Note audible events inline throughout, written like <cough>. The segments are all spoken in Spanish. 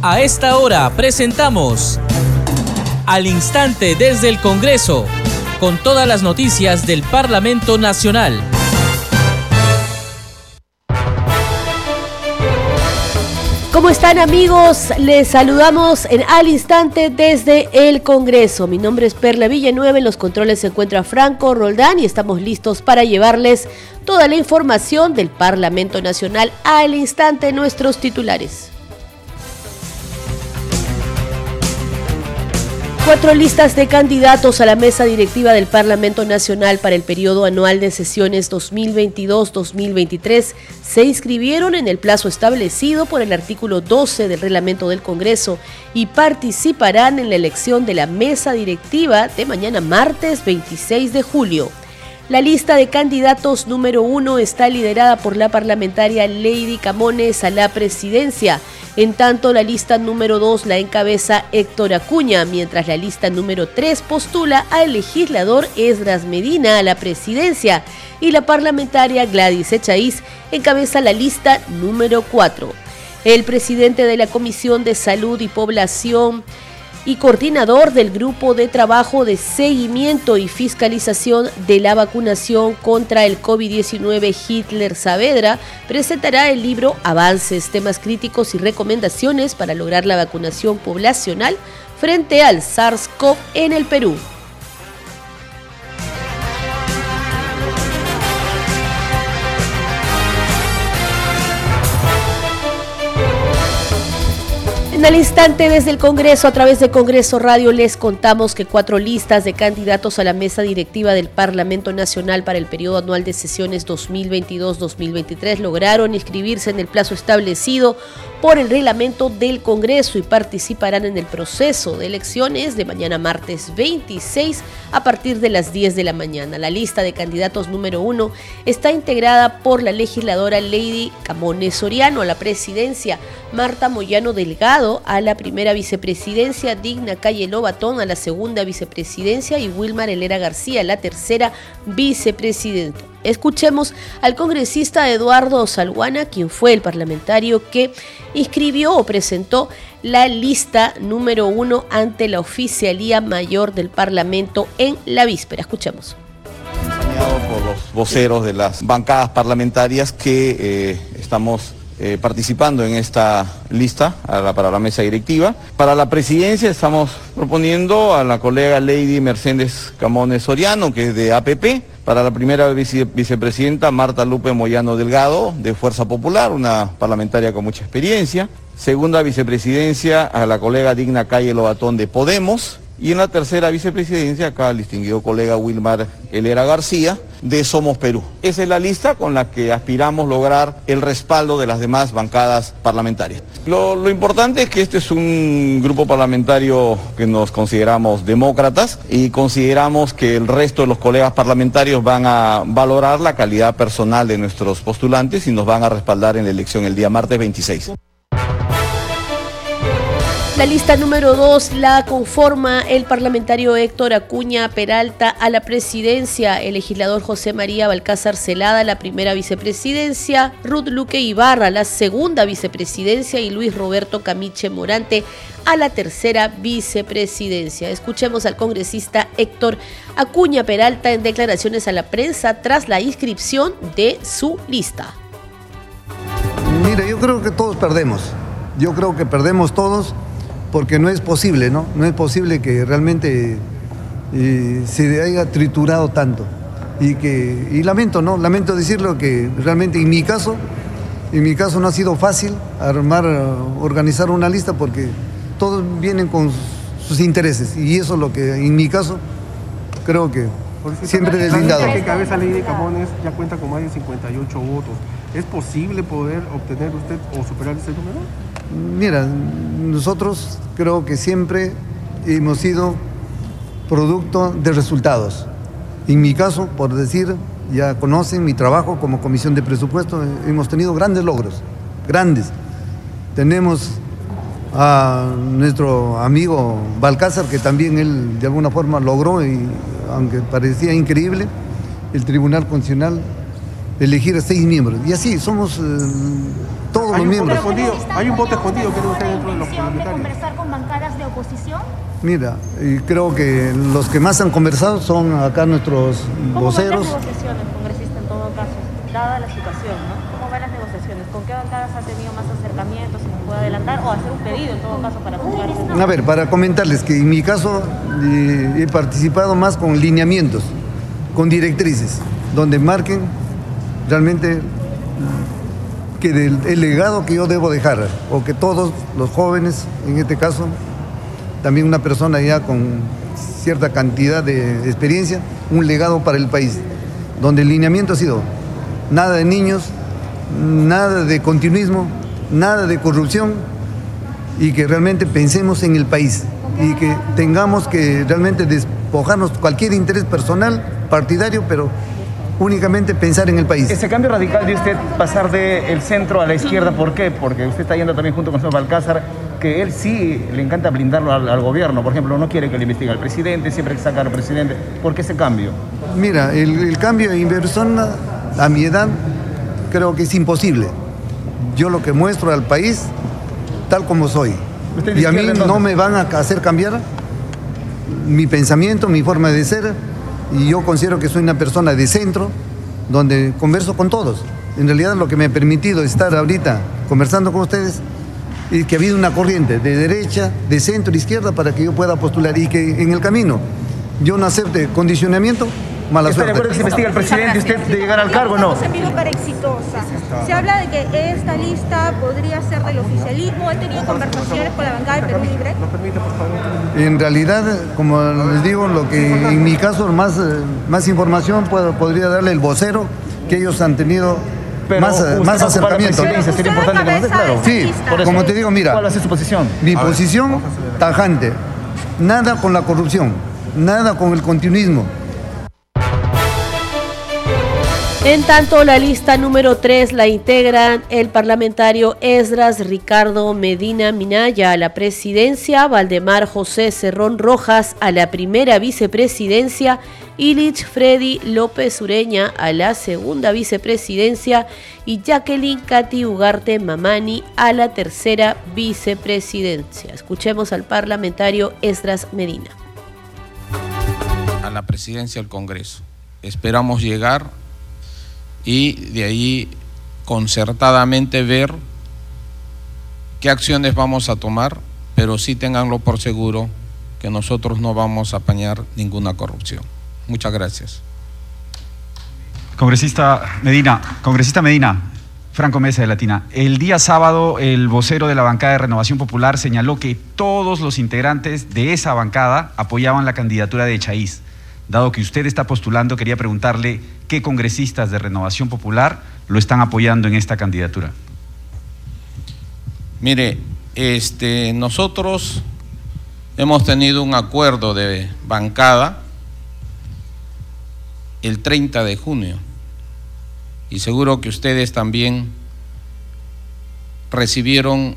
A esta hora presentamos Al Instante desde el Congreso, con todas las noticias del Parlamento Nacional. ¿Cómo están amigos? Les saludamos en al instante desde el Congreso. Mi nombre es Perla Villanueva, en los controles se encuentra Franco Roldán y estamos listos para llevarles toda la información del Parlamento Nacional al instante nuestros titulares. Cuatro listas de candidatos a la mesa directiva del Parlamento Nacional para el periodo anual de sesiones 2022-2023 se inscribieron en el plazo establecido por el artículo 12 del reglamento del Congreso y participarán en la elección de la mesa directiva de mañana martes 26 de julio. La lista de candidatos número uno está liderada por la parlamentaria Lady Camones a la presidencia. En tanto, la lista número dos la encabeza Héctor Acuña, mientras la lista número tres postula al legislador Esdras Medina a la presidencia y la parlamentaria Gladys Echaíz encabeza la lista número cuatro. El presidente de la Comisión de Salud y Población y coordinador del Grupo de Trabajo de Seguimiento y Fiscalización de la Vacunación contra el COVID-19 Hitler Saavedra, presentará el libro Avances, temas críticos y recomendaciones para lograr la vacunación poblacional frente al SARS-CoV en el Perú. En el instante desde el Congreso, a través de Congreso Radio, les contamos que cuatro listas de candidatos a la mesa directiva del Parlamento Nacional para el periodo anual de sesiones 2022-2023 lograron inscribirse en el plazo establecido por el reglamento del Congreso y participarán en el proceso de elecciones de mañana martes 26 a partir de las 10 de la mañana. La lista de candidatos número uno está integrada por la legisladora Lady Camones Soriano a la presidencia, Marta Moyano Delgado a la primera vicepresidencia, Digna Calle Lobatón a la segunda vicepresidencia y Wilmar Helera García la tercera vicepresidenta. Escuchemos al congresista Eduardo Salguana, quien fue el parlamentario que inscribió o presentó la lista número uno ante la Oficialía Mayor del Parlamento en la víspera. Escuchemos por los voceros de las bancadas parlamentarias que eh, estamos eh, participando en esta lista para la mesa directiva. Para la presidencia estamos proponiendo a la colega Lady Mercedes Camones Soriano, que es de APP, para la primera vicepresidenta Marta Lupe Moyano Delgado, de Fuerza Popular, una parlamentaria con mucha experiencia. Segunda vicepresidencia a la colega Digna Calle Lobatón de Podemos. Y en la tercera vicepresidencia, acá el distinguido colega Wilmar Helera García, de Somos Perú. Esa es la lista con la que aspiramos lograr el respaldo de las demás bancadas parlamentarias. Lo, lo, importante es que este es un grupo parlamentario que nos consideramos demócratas y consideramos que el resto de los colegas parlamentarios van a valorar la calidad personal de nuestros postulantes y nos van a respaldar en la elección el día martes 26. La lista número dos la conforma el parlamentario Héctor Acuña Peralta a la presidencia, el legislador José María Balcázar Celada a la primera vicepresidencia, Ruth Luque Ibarra a la segunda vicepresidencia y Luis Roberto Camiche Morante a la tercera vicepresidencia. Escuchemos al congresista Héctor Acuña Peralta en declaraciones a la prensa tras la inscripción de su lista. Mira, yo creo que todos perdemos. Yo creo que perdemos todos porque no es posible, ¿no? No es posible que realmente eh, se haya triturado tanto. Y que, y lamento, ¿no? Lamento decirlo que realmente en mi caso, en mi caso no ha sido fácil armar, organizar una lista porque todos vienen con sus intereses. Y eso es lo que en mi caso creo que siempre deslindado. Que cabeza ley de Camones ya cuenta con más de 58 votos. ¿Es posible poder obtener usted o superar ese número? Mira, nosotros creo que siempre hemos sido producto de resultados. En mi caso, por decir, ya conocen mi trabajo como comisión de presupuesto, hemos tenido grandes logros, grandes. Tenemos a nuestro amigo Balcázar, que también él de alguna forma logró, y aunque parecía increíble, el Tribunal Constitucional elegir a seis miembros. Y así somos... Eh, todos los miembros. hay un voto escondido que usted dentro de los de parlamentarios. conversar con bancadas de oposición? Mira, y creo que los que más han conversado son acá nuestros ¿Cómo voceros. van las negociaciones, congresista, en todo caso, dada la situación, ¿no? ¿Cómo van las negociaciones? ¿Con qué bancadas ha tenido más acercamientos, si nos puede adelantar, o hacer un pedido en todo caso para ese A ver, para comentarles que en mi caso eh, he participado más con lineamientos, con directrices, donde marquen realmente que del, el legado que yo debo dejar, o que todos los jóvenes, en este caso, también una persona ya con cierta cantidad de experiencia, un legado para el país, donde el lineamiento ha sido nada de niños, nada de continuismo, nada de corrupción, y que realmente pensemos en el país y que tengamos que realmente despojarnos cualquier interés personal, partidario, pero únicamente pensar en el país. Ese cambio radical de usted pasar del centro a la izquierda, ¿por qué? Porque usted está yendo también junto con señor Balcázar, que él sí le encanta blindarlo al, al gobierno. Por ejemplo, no quiere que le investigue al presidente, siempre que saca al presidente. ¿Por qué ese cambio? Mira, el, el cambio de inversión a mi edad creo que es imposible. Yo lo que muestro al país, tal como soy. ¿Usted de Y a mí no me van a hacer cambiar mi pensamiento, mi forma de ser. Y yo considero que soy una persona de centro, donde converso con todos. En realidad lo que me ha permitido estar ahorita conversando con ustedes es que ha habido una corriente de derecha, de centro, izquierda para que yo pueda postular y que en el camino yo no acepte condicionamiento, mala ¿Está de acuerdo que se suerte. investigue al presidente usted de llegar al cargo o no? Se pidió para exitosa. Se habla de que esta lista podría ser del oficialismo. ¿Han tenido conversaciones con la bancada de Perú Libre? ¿Nos permite, por favor? En realidad, como les digo, lo que en mi caso más, más información puedo- podría darle el vocero, que ellos han tenido Pero más, usted más acercamiento. sería importante conocer, claro. Sí, lista. Por eso. como te digo, mira, ¿Cuál va a ser su posición? mi posición tajante, nada con la corrupción, nada con el continuismo. En tanto, la lista número 3 la integran el parlamentario Esdras Ricardo Medina Minaya a la presidencia, Valdemar José Cerrón Rojas a la primera vicepresidencia, Ilich Freddy López Ureña a la segunda vicepresidencia y Jacqueline Cati Ugarte Mamani a la tercera vicepresidencia. Escuchemos al parlamentario Esdras Medina. a la presidencia del Congreso. Esperamos llegar y de ahí concertadamente ver qué acciones vamos a tomar, pero sí tenganlo por seguro que nosotros no vamos a apañar ninguna corrupción. Muchas gracias. Congresista Medina, congresista Medina, Franco Mesa de Latina. El día sábado, el vocero de la bancada de Renovación Popular señaló que todos los integrantes de esa bancada apoyaban la candidatura de Chaís. Dado que usted está postulando, quería preguntarle qué congresistas de Renovación Popular lo están apoyando en esta candidatura. Mire, este, nosotros hemos tenido un acuerdo de bancada el 30 de junio y seguro que ustedes también recibieron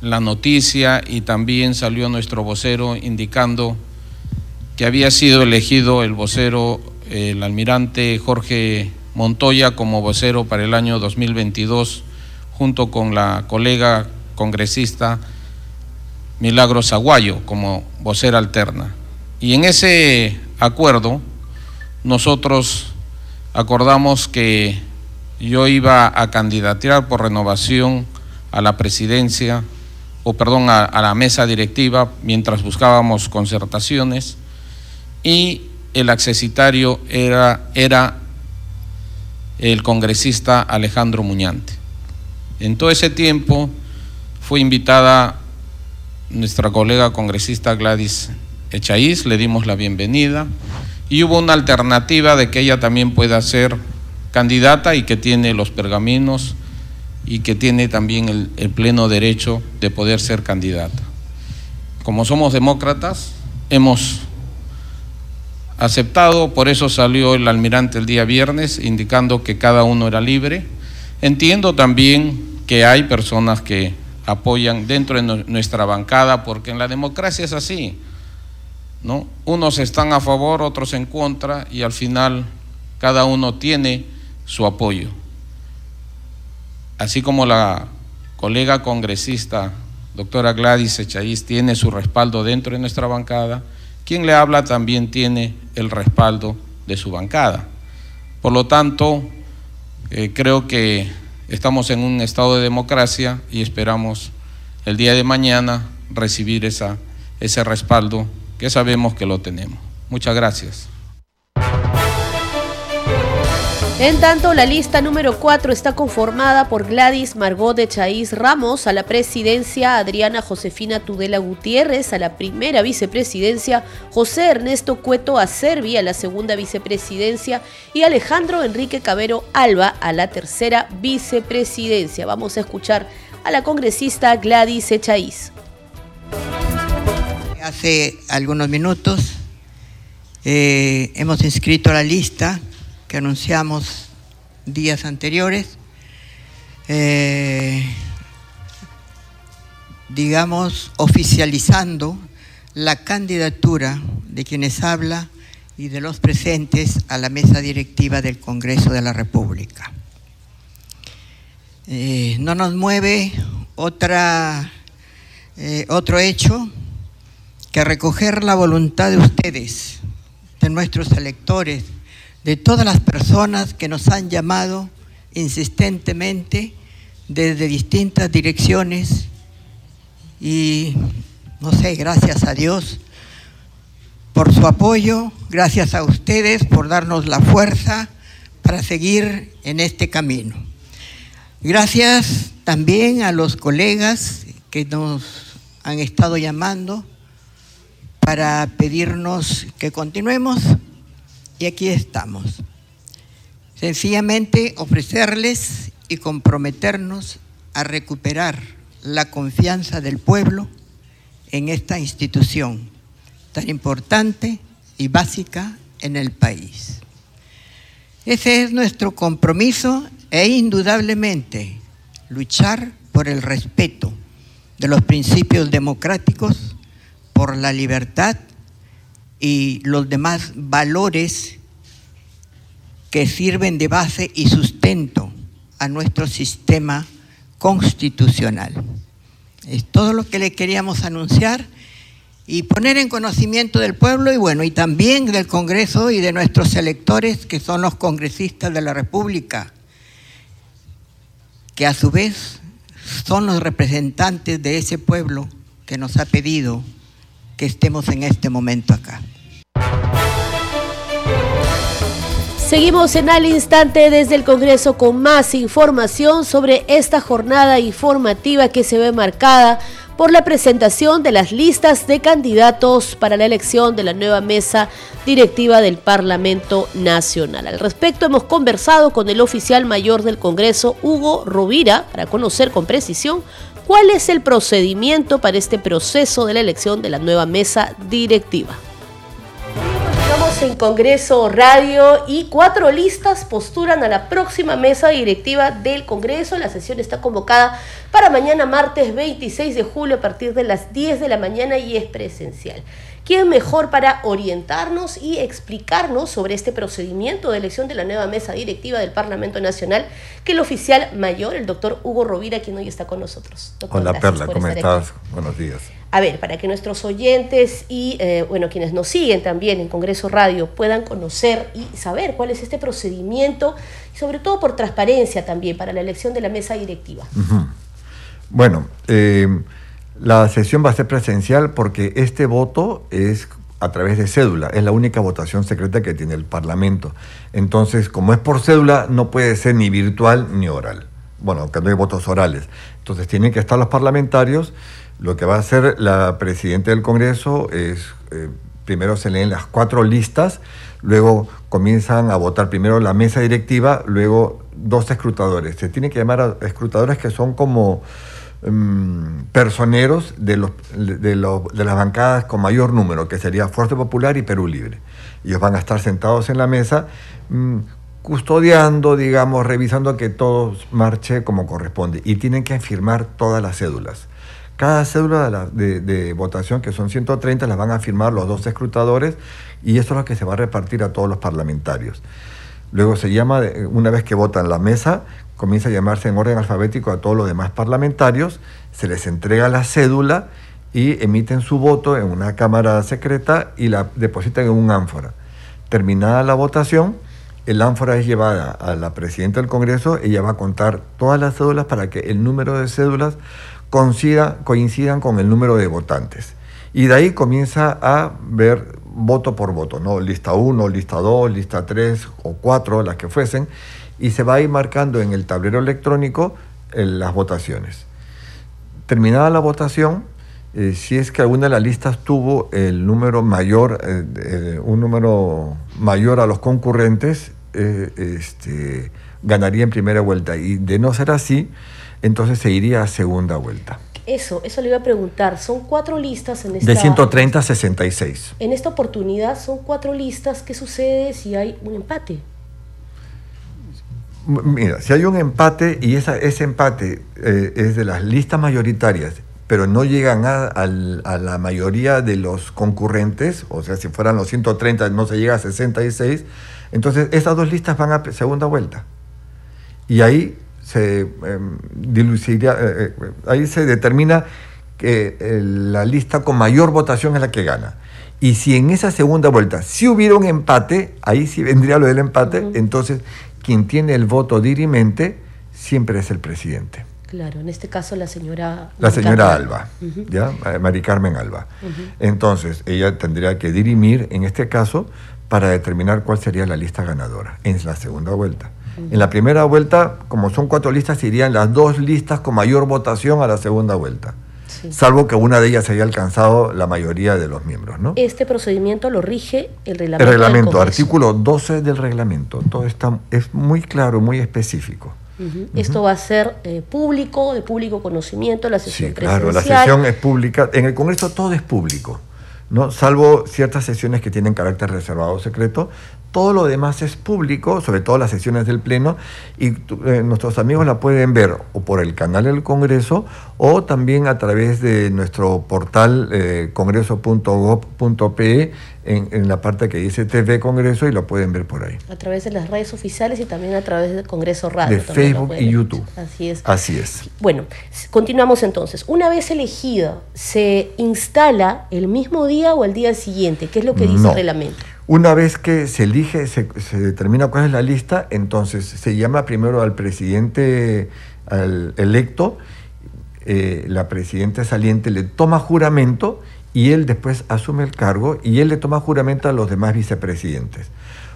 la noticia y también salió nuestro vocero indicando que había sido elegido el vocero, el almirante Jorge Montoya como vocero para el año 2022 junto con la colega congresista Milagros Aguayo como vocera alterna. Y en ese acuerdo nosotros acordamos que yo iba a candidatear por renovación a la presidencia, o perdón, a, a la mesa directiva mientras buscábamos concertaciones y el accesitario era, era el congresista Alejandro Muñante. En todo ese tiempo fue invitada nuestra colega congresista Gladys Echaíz, le dimos la bienvenida y hubo una alternativa de que ella también pueda ser candidata y que tiene los pergaminos y que tiene también el, el pleno derecho de poder ser candidata. Como somos demócratas, hemos aceptado, por eso salió el almirante el día viernes indicando que cada uno era libre. Entiendo también que hay personas que apoyan dentro de nu- nuestra bancada, porque en la democracia es así, ¿no? Unos están a favor, otros en contra, y al final cada uno tiene su apoyo. así como la colega congresista, doctora Gladys Echaíz, tiene su respaldo dentro de nuestra bancada, quien le habla también tiene el respaldo de su bancada. Por lo tanto, eh, creo que estamos en un estado de democracia y esperamos el día de mañana recibir esa, ese respaldo que sabemos que lo tenemos. Muchas gracias. En tanto, la lista número 4 está conformada por Gladys Margot de Chaís Ramos a la presidencia, Adriana Josefina Tudela Gutiérrez a la primera vicepresidencia, José Ernesto Cueto Acervi a la segunda vicepresidencia y Alejandro Enrique Cabero Alba a la tercera vicepresidencia. Vamos a escuchar a la congresista Gladys Echaíz. Hace algunos minutos eh, hemos inscrito la lista que anunciamos días anteriores, eh, digamos, oficializando la candidatura de quienes habla y de los presentes a la mesa directiva del Congreso de la República. Eh, no nos mueve otra, eh, otro hecho que recoger la voluntad de ustedes, de nuestros electores, de todas las personas que nos han llamado insistentemente desde distintas direcciones y no sé, gracias a Dios por su apoyo, gracias a ustedes por darnos la fuerza para seguir en este camino. Gracias también a los colegas que nos han estado llamando para pedirnos que continuemos y aquí estamos. Sencillamente ofrecerles y comprometernos a recuperar la confianza del pueblo en esta institución tan importante y básica en el país. Ese es nuestro compromiso e indudablemente luchar por el respeto de los principios democráticos, por la libertad y los demás valores que sirven de base y sustento a nuestro sistema constitucional. Es todo lo que le queríamos anunciar y poner en conocimiento del pueblo y bueno, y también del Congreso y de nuestros electores que son los congresistas de la República, que a su vez son los representantes de ese pueblo que nos ha pedido que estemos en este momento acá. Seguimos en al instante desde el Congreso con más información sobre esta jornada informativa que se ve marcada por la presentación de las listas de candidatos para la elección de la nueva mesa directiva del Parlamento Nacional. Al respecto hemos conversado con el oficial mayor del Congreso, Hugo Rovira, para conocer con precisión ¿Cuál es el procedimiento para este proceso de la elección de la nueva mesa directiva? En Congreso Radio y cuatro listas postulan a la próxima mesa directiva del Congreso. La sesión está convocada para mañana martes 26 de julio a partir de las 10 de la mañana y es presencial. ¿Quién mejor para orientarnos y explicarnos sobre este procedimiento de elección de la nueva mesa directiva del Parlamento Nacional que el oficial mayor, el doctor Hugo Rovira, quien hoy está con nosotros? Hola Perla, ¿cómo estás? Buenos días. A ver, para que nuestros oyentes y eh, bueno, quienes nos siguen también en Congreso Radio puedan conocer y saber cuál es este procedimiento y sobre todo por transparencia también para la elección de la mesa directiva. Bueno, eh, la sesión va a ser presencial porque este voto es a través de cédula, es la única votación secreta que tiene el Parlamento. Entonces, como es por cédula, no puede ser ni virtual ni oral. Bueno, que no hay votos orales. Entonces, tienen que estar los parlamentarios. Lo que va a hacer la presidenta del Congreso es, eh, primero se leen las cuatro listas, luego comienzan a votar primero la mesa directiva, luego dos escrutadores. Se tiene que llamar a escrutadores que son como Em, personeros de, los, de, las bancadas con mayor número, que sería Fuerza Popular y Perú Libre. Ellos van a estar sentados en la mesa mm, custodiando, digamos, revisando que todo marche como corresponde y tienen que firmar todas las cédulas. Cada cédula de, de, votación, que son 130, las van a firmar los dos escrutadores y eso es lo que se va a repartir a todos los parlamentarios. Luego se llama, eh, una vez que votan la mesa, comienza a llamarse en orden alfabético a todos los demás parlamentarios, se les entrega la cédula y emiten su voto en una cámara secreta y la depositan en un ánfora. Terminada la votación, el ánfora es llevada a la presidenta del Congreso, ella va a contar todas las cédulas para que el número de cédulas coincida, coincidan con el número de votantes. Y de ahí comienza a ver voto por voto, ¿no? Lista 1, lista 2, lista 3 o 4, las que fuesen, y se va a ir marcando en el tablero electrónico eh, las votaciones. Terminada la votación, eh, si es que alguna de las listas tuvo el número mayor, eh, un número mayor a los concurrentes, este, ganaría en primera vuelta. Y de no ser así, entonces se iría a segunda vuelta. Eso, eso le iba a preguntar. Son cuatro listas en esta... De 130 a 66. En esta oportunidad son cuatro listas. ¿Qué sucede si hay un empate? Mira, si hay un empate y esa, ese empate eh, es de las listas mayoritarias, pero no llegan a, a, la mayoría de los concurrentes, o sea, si fueran los 130 no se llega a 66, entonces esas dos listas van a segunda vuelta. Y ahí se em, eh, eh, ahí se determina que la lista con mayor votación es la que gana. Y si en esa segunda vuelta si hubiera un empate, ahí sí vendría lo del empate, entonces quien tiene el voto dirimente siempre es el presidente. Claro, en este caso la señora... La señora Alba, ¿ya? Eh, Mari Carmen Alba. Entonces, ella tendría que dirimir, en este caso, para determinar cuál sería la lista ganadora en la segunda vuelta. En la primera vuelta, como son cuatro listas, irían las dos listas con mayor votación a la segunda vuelta. Salvo que una de ellas haya alcanzado la mayoría de los miembros, ¿no? Este procedimiento lo rige el reglamento. El reglamento, artículo 12 del reglamento. Todo está, es muy claro, muy específico. Esto va a ser eh, público, de público conocimiento, la sesión sí, Claro, la sesión es pública. En el Congreso todo es público. ¿no? salvo ciertas sesiones que tienen carácter reservado o secreto, todo lo demás es público, sobre todo las sesiones del Pleno, y eh, nuestros amigos la pueden ver o por el canal del Congreso o también a través de nuestro portal eh, congreso.gov.pe en, la parte que dice TV Congreso y lo pueden ver por ahí. A través de las redes oficiales y también a través del Congreso Radio. De Facebook y YouTube. Así es. Así es. Bueno, continuamos entonces. Una vez elegida, ¿se instala el mismo día o el día siguiente? ¿Qué es lo que dice el reglamento? Una vez que se elige, se, determina cuál es la lista, entonces se llama primero al presidente electo, eh, la presidenta saliente le toma juramento y él después asume el cargo y él le toma juramento a los demás vicepresidentes.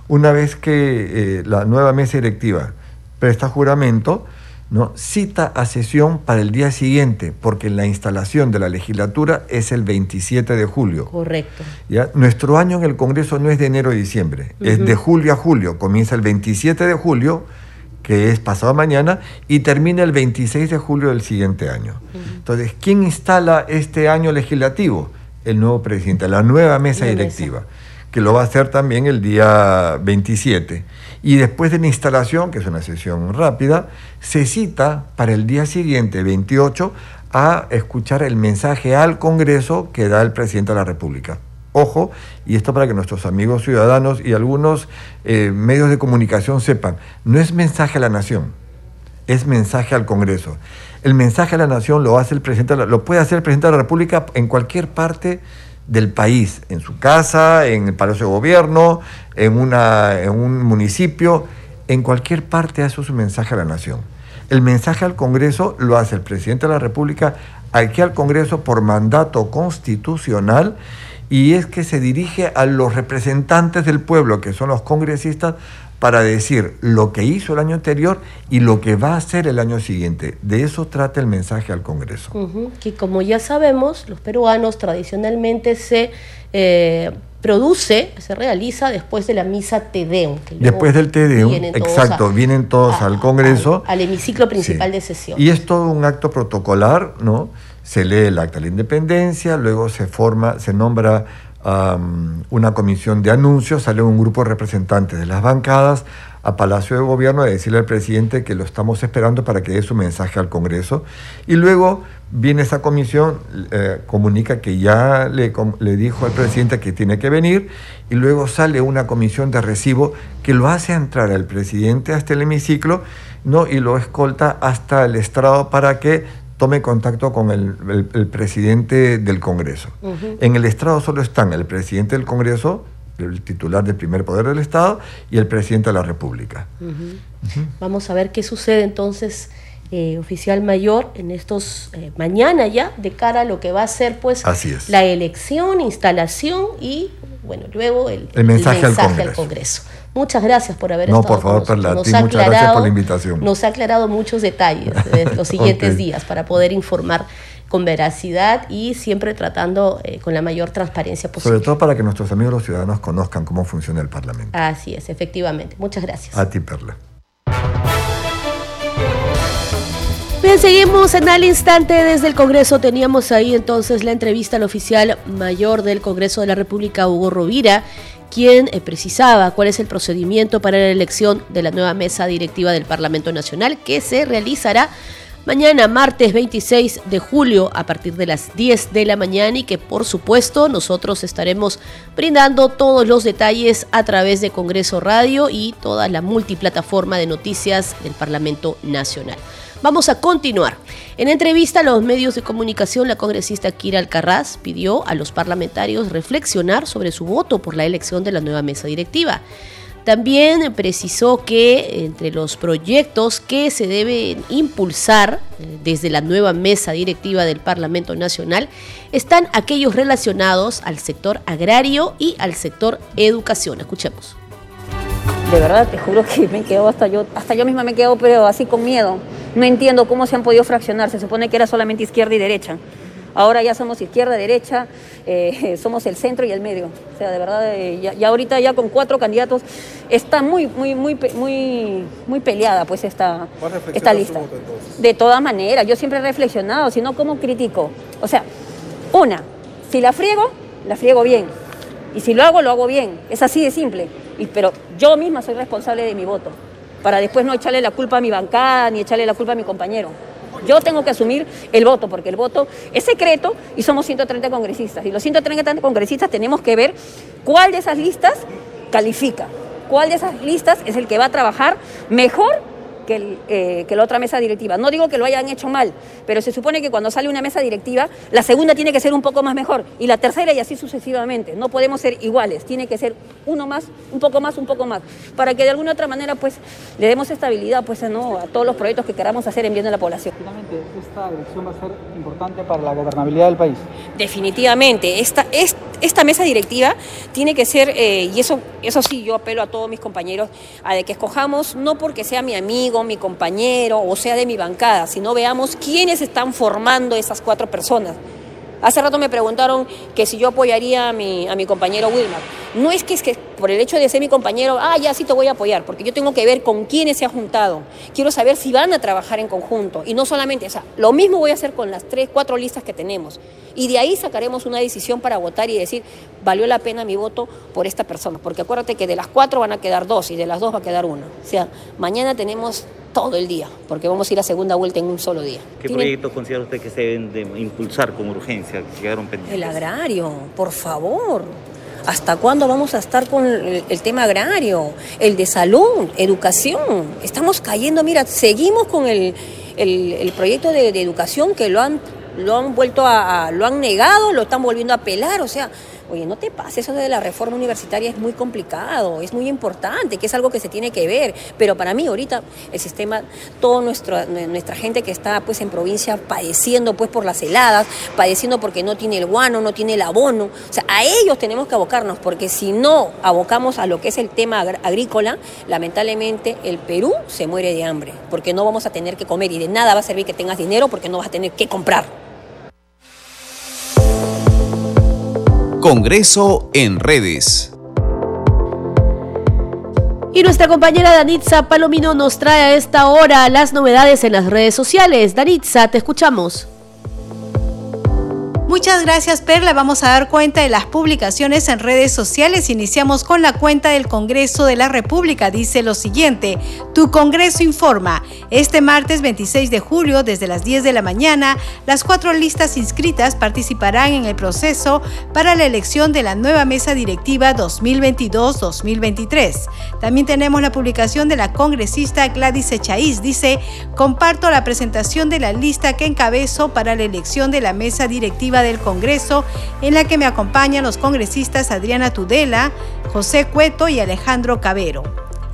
Una vez que eh, la nueva mesa directiva presta juramento, ¿no? cita a sesión para el día siguiente, porque la instalación de la legislatura es el 27 de julio. Correcto. ¿ya? Nuestro año en el Congreso no es de enero a diciembre, es de julio a julio. Comienza el 27 de julio, que es pasado mañana, y termina el 26 de julio del siguiente año. Entonces, ¿quién instala este año legislativo? El nuevo presidente, la nueva mesa directiva, que lo va a hacer también el día 27 y después de la instalación, que es una sesión rápida, se cita para el día siguiente, 28, a escuchar el mensaje al Congreso que da el presidente de la República. Ojo, y esto para que nuestros amigos ciudadanos y algunos eh, medios de comunicación sepan, no es mensaje a la nación, es mensaje al Congreso. El mensaje a la nación lo hace el presidente, lo puede hacer el presidente de la República en cualquier parte del país, en su casa, en el Palacio de Gobierno, en, una, en un municipio, en cualquier parte hace su mensaje a la nación. El mensaje al Congreso lo hace el presidente de la República aquí al Congreso por mandato constitucional y es que se dirige a los representantes del pueblo, que son los congresistas, para decir lo que hizo el año anterior y lo que va a hacer el año siguiente. De eso trata el mensaje al Congreso. Que como ya sabemos, los peruanos tradicionalmente se eh, produce, se realiza después de la misa Tedeum. después del Tedeum, exacto, vienen todos al Congreso. Al, hemiciclo principal de sesión. Y es todo un acto protocolar, ¿no? Se lee el acta de la independencia, luego se forma, se nombra una comisión de anuncios, sale un grupo de representantes de las bancadas a Palacio de Gobierno a decirle al presidente que lo estamos esperando para que dé su mensaje al Congreso. Y luego viene esa comisión, eh, comunica que ya le, le, dijo al presidente que tiene que venir, y luego sale una comisión de recibo que lo hace entrar al presidente hasta el hemiciclo ¿no? y lo escolta hasta el estrado para que tome contacto con el, presidente del Congreso. En el estrado solo están el presidente del Congreso, el titular del primer poder del Estado, y el presidente de la República. Vamos a ver qué sucede entonces. Eh, oficial mayor en estos eh, mañana ya de cara a lo que va a ser pues la elección, instalación y bueno luego el, mensaje, al, Congreso. Muchas gracias por haber no, estado por favor, con nosotros. muchas gracias por la invitación. Nos ha aclarado muchos detalles de <laughs> los siguientes días para poder informar con veracidad y siempre tratando eh, con la mayor transparencia posible. Sobre todo para que nuestros amigos los ciudadanos conozcan cómo funciona el Parlamento. Así es, efectivamente. Muchas gracias. A ti, Perla. Bien, seguimos en al instante desde el Congreso. Teníamos ahí entonces la entrevista al oficial mayor del Congreso de la República, Hugo Rovira, quien eh, precisaba cuál es el procedimiento para la elección de la nueva mesa directiva del Parlamento Nacional que se realizará mañana martes 26 de julio a partir de las 10 de la mañana y que por supuesto nosotros estaremos brindando todos los detalles a través de Congreso Radio y toda la multiplataforma de noticias del Parlamento Nacional. Vamos a continuar. En entrevista a los medios de comunicación, la congresista Kira Alcarraz pidió a los parlamentarios reflexionar sobre su voto por la elección de la nueva mesa directiva. También precisó que entre los proyectos que se deben impulsar eh, desde la nueva mesa directiva del Parlamento Nacional están aquellos relacionados al sector agrario y al sector educación. Escuchemos. De verdad, te juro que me quedo hasta yo, hasta yo misma me quedo, pero así con miedo. No entiendo cómo se han podido fraccionar. Se supone que era solamente izquierda y derecha. Ahora ya somos izquierda, derecha, eh, <laughs> somos el centro y el medio. O sea, de verdad, eh, ya, ahorita ya con cuatro candidatos está muy, muy, muy, muy, muy peleada pues esta, esta lista. de todas maneras, yo siempre he reflexionado, si no, ¿cómo critico? O sea, una, si la friego, la friego bien. Y si lo hago, lo hago bien. Es así de simple. Y, pero yo misma soy responsable de mi voto, para después no echarle la culpa a mi bancada ni echarle la culpa a mi compañero. Yo tengo que asumir el voto, porque el voto es secreto y somos 130 congresistas. Y los 130 congresistas tenemos que ver cuál de esas listas califica, cuál de esas listas es el que va a trabajar mejor que, eh, que, la otra mesa directiva. No digo que lo hayan hecho mal, pero se supone que cuando sale una mesa directiva, la segunda tiene que ser un poco más mejor y la tercera y así sucesivamente. No podemos ser iguales, tiene que ser uno más, un poco más, un poco más, para que de alguna otra manera pues le demos estabilidad pues, ¿no? a todos los proyectos que queramos hacer en bien de la población. Finalmente, esta elección va a ser importante para la gobernabilidad del país. Definitivamente, esta, esta mesa directiva tiene que ser, eh, y eso, eso sí, yo apelo a todos mis compañeros, a de que escojamos no porque sea mi amigo, mi compañero o sea de mi bancada, sino veamos quiénes están formando esas cuatro personas. Hace rato me preguntaron que si yo apoyaría a mi, a mi compañero Wilmar. No es que, es que por el hecho de ser mi compañero, ah, ya sí te voy a apoyar, porque yo tengo que ver con quiénes se ha juntado. Quiero saber si van a trabajar en conjunto. Y no solamente, o sea, lo mismo voy a hacer con las tres, cuatro listas que tenemos. Y de ahí sacaremos una decisión para votar y decir, valió la pena mi voto por esta persona. Porque acuérdate que de las cuatro van a quedar dos y de las dos va a quedar una. O sea, mañana tenemos todo el día, porque vamos a ir a segunda vuelta en un solo día. ¿Qué proyectos considera usted que se deben de impulsar con urgencia, que quedaron pendientes? El agrario, por favor. ¿Hasta cuándo vamos a estar con el, tema agrario? El de salud, educación. Estamos cayendo, mira, seguimos con el, proyecto de, educación que lo han, lo han vuelto a, lo han negado, lo están volviendo a apelar, o sea, Oye, no te pases, eso de la reforma universitaria es muy complicado, es muy importante, que es algo que se tiene que ver, pero para mí ahorita el sistema, toda nuestra, nuestra gente que está pues en provincia padeciendo pues por las heladas, padeciendo porque no tiene el guano, no tiene el abono, o sea, a ellos tenemos que abocarnos, porque si no abocamos a lo que es el tema agrícola, lamentablemente el Perú se muere de hambre, porque no vamos a tener que comer y de nada va a servir que tengas dinero porque no vas a tener que comprar. Congreso en redes. Y nuestra compañera Danitza Palomino nos trae a esta hora las novedades en las redes sociales. Danitza, te escuchamos. Muchas gracias Perla. Vamos a dar cuenta de las publicaciones en redes sociales. Iniciamos con la cuenta del Congreso de la República. Dice lo siguiente, tu Congreso informa. Este martes 26 de julio, desde las 10 de la mañana, las cuatro listas inscritas participarán en el proceso para la elección de la nueva mesa directiva 2022-2023. También tenemos la publicación de la congresista Gladys Echaíz. Dice, comparto la presentación de la lista que encabezo para la elección de la mesa directiva del Congreso, en la que me acompañan los congresistas Adriana Tudela, José Cueto y Alejandro Cabero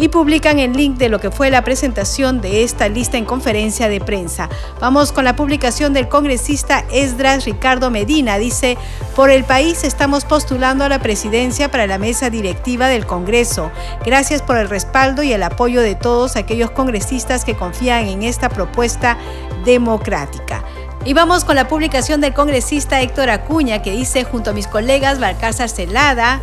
y publican el link de lo que fue la presentación de esta lista en conferencia de prensa. Vamos con la publicación del congresista Esdras Ricardo Medina. Dice, por el país estamos postulando a la presidencia para la mesa directiva del Congreso. Gracias por el respaldo y el apoyo de todos aquellos congresistas que confían en esta propuesta democrática. Y vamos con la publicación del congresista Héctor Acuña que dice, junto a mis colegas Balcázar Celada,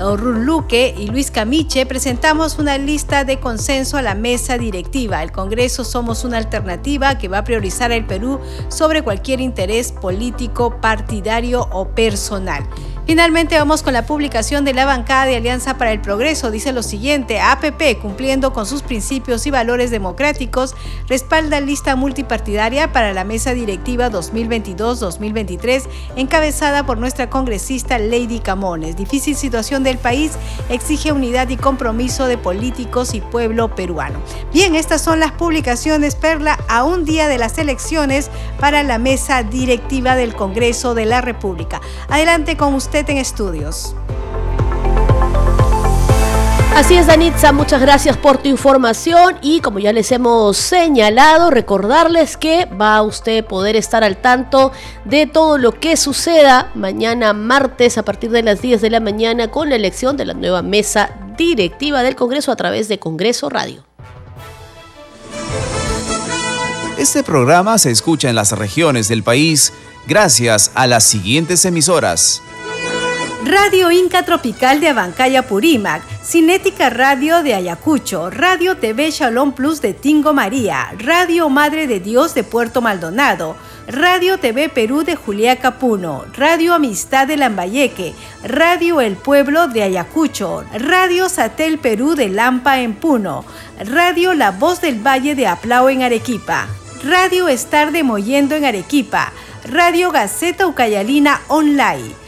Orrul Luque y Luis Camiche presentamos una lista de consenso a la mesa directiva. El Congreso somos una alternativa que va a priorizar al Perú sobre cualquier interés político, partidario o personal. Finalmente vamos con la publicación de la bancada de Alianza para el Progreso. Dice lo siguiente, APP, cumpliendo con sus principios y valores democráticos, respalda lista multipartidaria para la mesa directiva 2022-2023, encabezada por nuestra congresista Lady Camones. Difícil situación del país exige unidad y compromiso de políticos y pueblo peruano. Bien, estas son las publicaciones, Perla, a un día de las elecciones para la mesa directiva del Congreso de la República. Adelante con usted en estudios. Así es, Danitza, muchas gracias por tu información y como ya les hemos señalado, recordarles que va a usted poder estar al tanto de todo lo que suceda mañana martes a partir de las 10 de la mañana con la elección de la nueva mesa directiva del Congreso a través de Congreso Radio. Este programa se escucha en las regiones del país gracias a las siguientes emisoras. Radio Inca Tropical de Abancaya Purímac, Cinética Radio de Ayacucho, Radio TV Shalom Plus de Tingo María, Radio Madre de Dios de Puerto Maldonado, Radio TV Perú de Juliaca Puno, Radio Amistad de Lambayeque, Radio El Pueblo de Ayacucho, Radio Satel Perú de Lampa en Puno, Radio La Voz del Valle de Aplao en Arequipa, Radio Estar de Moyendo en Arequipa, Radio Gaceta Ucayalina Online,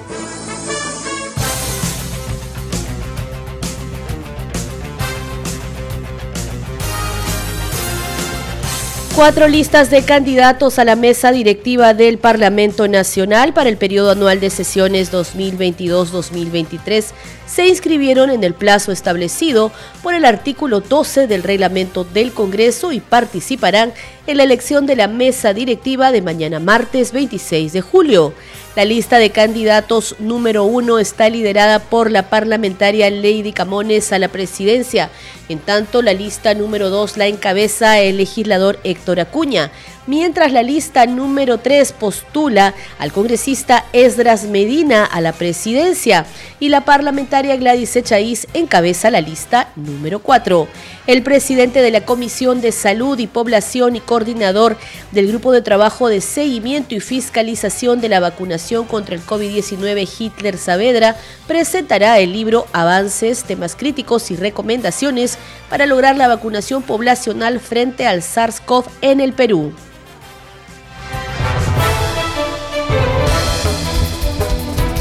Cuatro listas de candidatos a la mesa directiva del Parlamento Nacional para el periodo anual de sesiones 2022-2023 se inscribieron en el plazo establecido por el artículo 12 del reglamento del Congreso y participarán en la elección de la mesa directiva de mañana martes 26 de julio. La lista de candidatos número uno está liderada por la parlamentaria Lady Camones a la presidencia. En tanto, la lista número dos la encabeza el legislador Héctor Acuña mientras la lista número 3 postula al congresista Esdras Medina a la presidencia y la parlamentaria Gladys Echaíz encabeza la lista número 4. El presidente de la Comisión de Salud y Población y coordinador del Grupo de Trabajo de Seguimiento y Fiscalización de la Vacunación contra el COVID-19 Hitler Saavedra presentará el libro Avances, temas críticos y recomendaciones para lograr la vacunación poblacional frente al SARS-CoV en el Perú.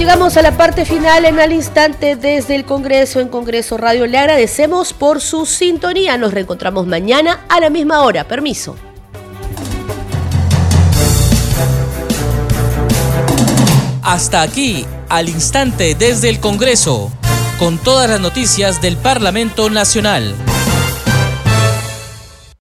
Llegamos a la parte final en al instante desde el Congreso en Congreso Radio. Le agradecemos por su sintonía. Nos reencontramos mañana a la misma hora. Permiso. Hasta aquí, al instante desde el Congreso, con todas las noticias del Parlamento Nacional.